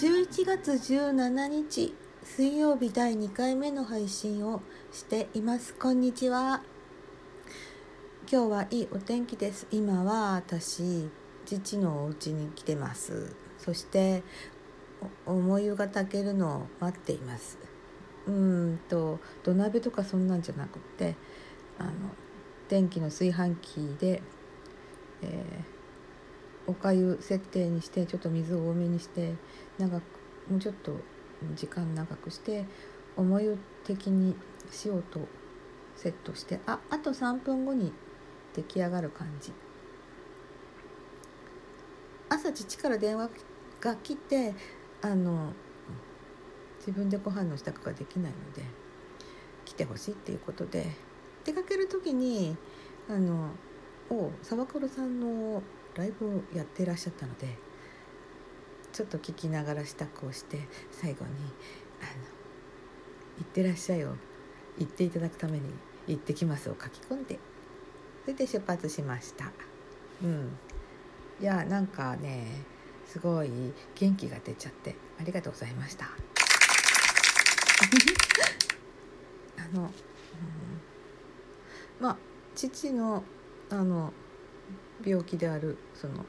11月17日水曜日第2回目の配信をしています。こんにちは。今日はいいお天気です。今は私父のお家に来てます。そして思い湯が炊けるのを待っています。うんと土鍋とかそんなんじゃなくってあの電気の炊飯器で、えー、おかゆ設定にしてちょっと水を多めにして長くもうちょっと時間長くして思い的に塩とセットしてああと3分後に出来上がる感じ。朝父から電話が来てあの自分でご飯の支度ができないので来てほしいっていうことで出かける時にあのお沢黒さんのライブをやっていらっしゃったのでちょっと聞きながら支度をして最後に「あの行ってらっしゃい」を言っていただくために「行ってきます」を書き込んでそれで出発しました。うん、いやなんかねすごい元気が出ちゃってありがとうございました。あの、うん、まあ父のあの病気であるその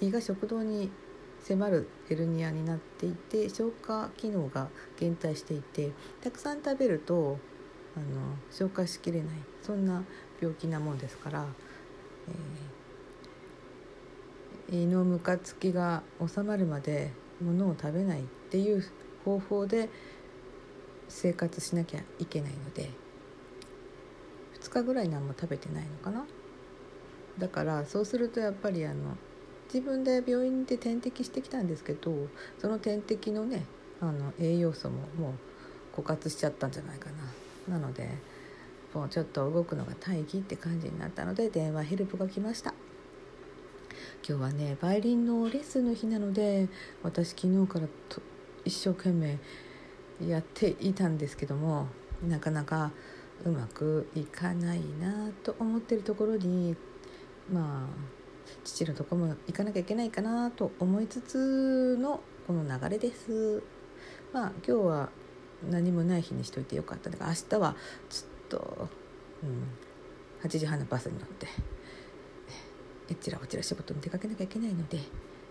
胃が食道に迫るヘルニアになっていて消化機能が減退していてたくさん食べるとあの消化しきれない。そんな病気なもんですから、えー、胃のムカつきが収まるまで物を食べないっていう方法で生活しなきゃいけないので2日ぐらい何も食べてないのかな。だからそうするとやっぱりあの自分で病院で点滴してきたんですけどその点滴のねあの栄養素ももう枯渇しちゃったんじゃないかな。なのでもうちょっと動くのが大義って感じになったので電話ヘルプが来ました。今日はねバイオリンのレッスンの日なので私昨日からと一生懸命やっていたんですけどもなかなかうまくいかないなと思ってるところにまあ父のとこも行かなきゃいけないかなと思いつつのこの流れです。まあ今日は何もない日にしといてよかった。だから明日はちょっと、うん、8時半のバスに乗ってえちらこちら仕事に出かけなきゃいけないのでい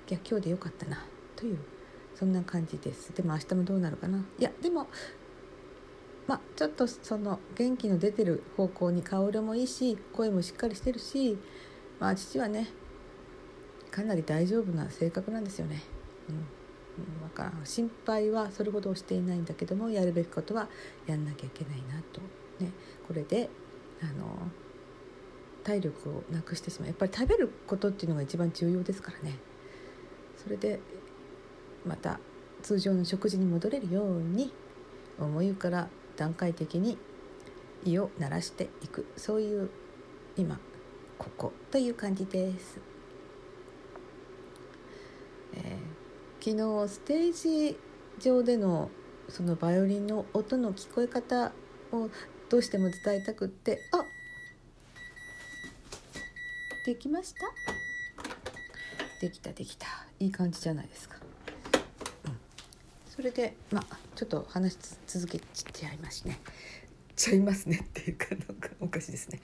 や今日でよかったなというそんな感じです。でも明日もどうなるかな。いやでもまあちょっとその元気の出てる方向に顔色もいいし声もしっかりしてるしまあ父はねかなり大丈夫な性格なんですよね。うん。だから心配はそれほどしていないんだけどもやるべきことはやんなきゃいけないなと、ね、これであの体力をなくしてしまう。やっぱり食べることっていうのが一番重要ですからね。それでまた通常の食事に戻れるように思いから段階的に胃を鳴らしていく。そういう今ここという感じです。えー、昨日ステージ上でのそのバイオリンの音の聞こえ方をどうしても伝えたくってあできました？できたできた。いい感じじゃないですか、うん、それでまあちょっと話し続けちゃいますね。ちゃいますねっていうかなんかおかしいですね。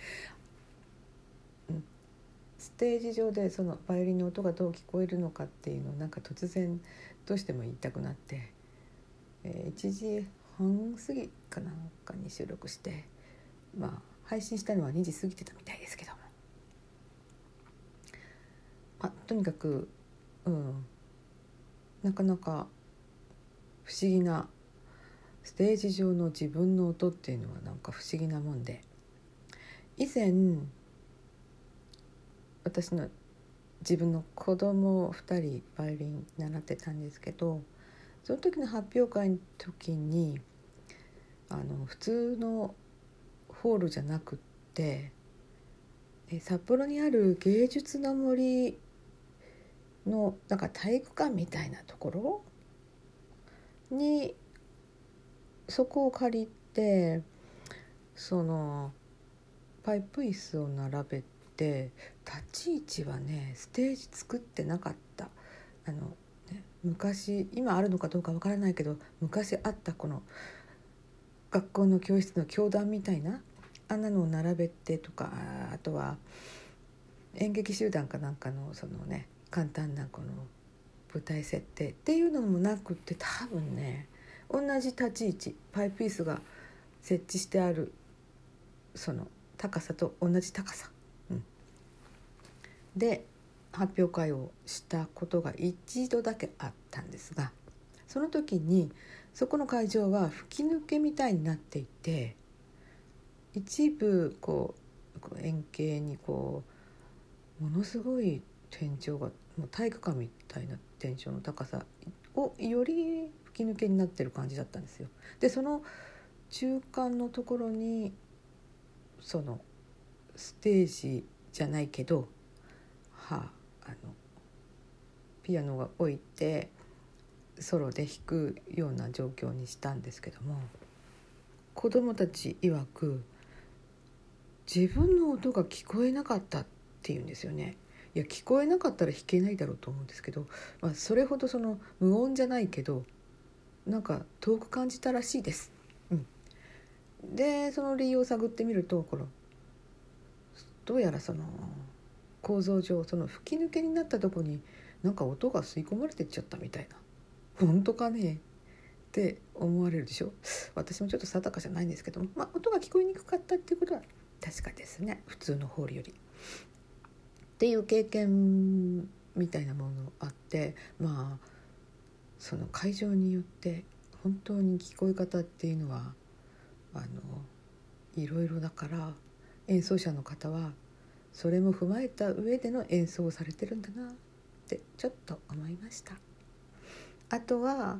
ステージ上でそのバイオリンの音がどう聞こえるのかっていうのをなんか突然どうしても言いたくなって、えー、1時半過ぎかなんかに収録してまあ配信したのは2時過ぎてたみたいですけども、あ、とにかくうんなかなか不思議なステージ上の自分の音っていうのはなんか不思議なもんで以前私の自分の子供2人バイオリン習ってたんですけどその時の発表会の時にあの普通のホールじゃなくって札幌にある芸術の森のなんか体育館みたいなところにそこを借りてそのパイプ椅子を並べて立ち位置はねステージ作ってなかった。あの、ね昔今あるのかどうかわからないけど昔あったこの学校の教室の教壇みたいなあんなのを並べてとかあとは演劇集団かなんかのそのね簡単なこの舞台設定っていうのもなくって多分ね同じ立ち位置パイプ椅子が設置してあるその高さと同じ高さ、で発表会をしたことが一度だけあったんですがその時にそこの会場は吹き抜けみたいになっていて一部こう円形にこうものすごい天井がもう体育館みたいな天井の高さをより吹き抜けになってる感じだったんですよ。でその中間のところにそのステージじゃないけどはあのピアノが置いてソロで弾くような状況にしたんですけども子どもたち曰く自分の音が聞こえなかったっていうんですよね。いや聞こえなかったら弾けないだろうと思うんですけど、まあ、それほどその無音じゃないけどなんか遠く感じたらしいです。うん、でその理由を探ってみるとこのどうやらその構造上その吹き抜けになったとこになんか音が吸い込まれてっちゃったみたいな。本当かね？って思われるでしょ？私もちょっと定かじゃないんですけども、まあ、音が聞こえにくかったっていうことは確かですね。普通のホールより。っていう経験みたいなものあって。まあその会場によって本当に聞こえ方っていうのはあのいろいろだから演奏者の方はそれも踏まえた上での演奏をされてるんだな。ってちょっと思いました。あとは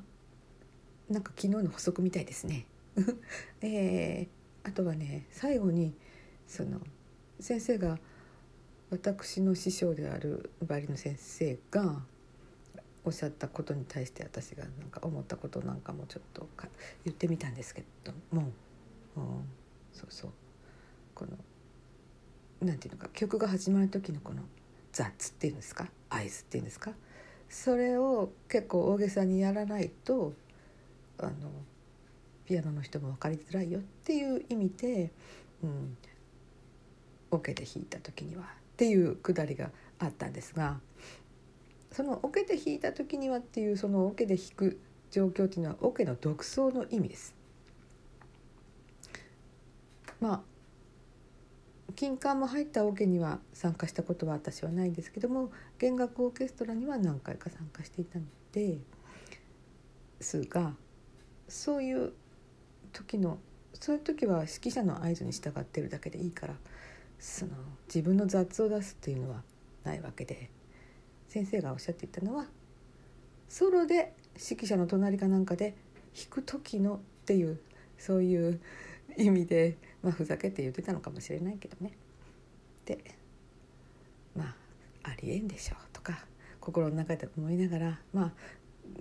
なんか昨日の補足みたいですね。えー、あとはね最後にその先生が私の師匠であるバリの先生がおっしゃったことに対して私がなんか思ったことなんかもちょっと言ってみたんですけども、うん、そうそう。このなんていうのか曲が始まる時のこの雑っていうんですか？合図っていうんですか？それを結構大げさにやらないとあのピアノの人も分かりづらいよっていう意味で、うん、オ、ケで弾いた時にはっていうくだりがあったんですがそのオケで弾いた時にはっていうそのオケで弾く状況っていうのはオケの独奏の意味です。まあ金管も入ったオケには参加したことは私はないんですけども弦楽オーケストラには何回か参加していたのですがそういう時のそういう時は指揮者の合図に従ってるだけでいいからその自分の雑を出すっていうのはないわけで先生がおっしゃっていたのはソロで指揮者の隣かなんかで弾く時のっていうそういう意味で、まあ、ふざけて言ってたのかもしれないけどね。でまあありえんでしょうとか心の中で思いながらまあ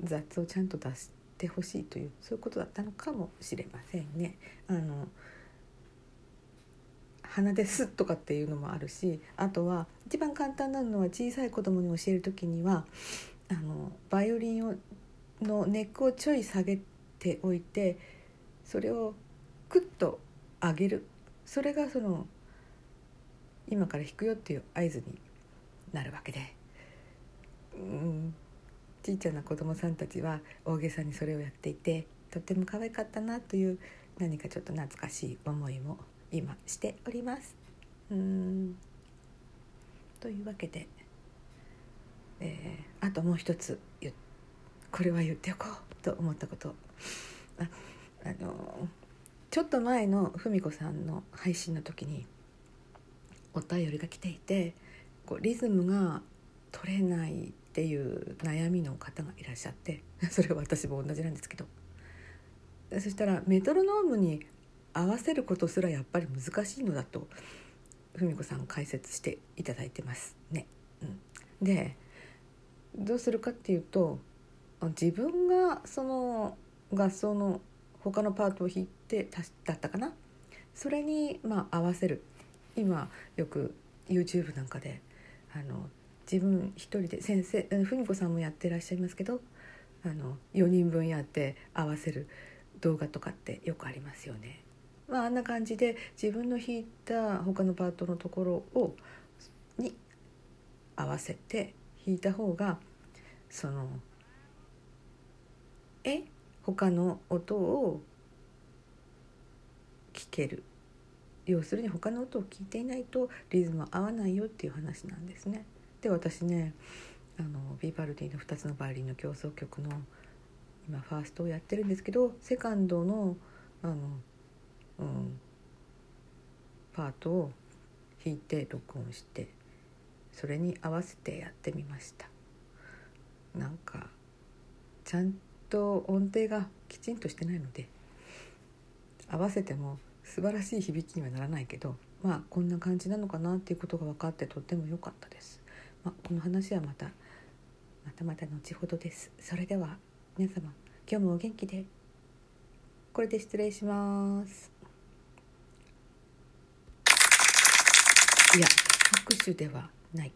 雑をちゃんと出してほしいというそういうことだったのかもしれませんね。あの鼻ですとかっていうのもあるしあとは一番簡単なのは小さい子供に教える時にはあのバイオリンをのネックをちょい下げておいてそれをクッと上げる。それがその今から弾くよっていう合図になるわけで。うん。ちいちゃな子供さんたちは大げさにそれをやっていてとっても可愛かったなという何かちょっと懐かしい思いも今しております。うん。というわけで、えー、あともう一つこれは言っておこうと思ったこと。ああのちょっと前の文子さんの配信の時にお便りが来ていてこうリズムが取れないっていう悩みの方がいらっしゃって それは私も同じなんですけど。そしたらメトロノームに合わせることすらやっぱり難しいのだと文子さん解説していただいてます。ね。うん、でどうするかっていうと自分がその合奏の他のパートを弾いてだったかな？それにまあ合わせる。今よく YouTube なんかであの自分一人で先生文子さんもやってらっしゃいますけどあの4人分やって合わせる動画とかってよくありますよね。まあ、あんな感じで自分の弾いた他のパートのところをに合わせて弾いた方がそのえ？他の音を聞ける要するに他の音を聞いていないとリズムは合わないよっていう話なんですね。で私ねあのビバルディの2つのバイオリンの協奏曲の今ファーストをやってるんですけどセカンドのあの、うん、パートを弾いて録音してそれに合わせてやってみましたなんかちゃんと音程がきちんとしてないので合わせても素晴らしい響きにはならないけどまあこんな感じなのかなっていうことが分かってとっても良かったです。まあ、この話はまたまたまた後ほどです。それでは皆様今日もお元気でこれで失礼します。いや拍手ではない。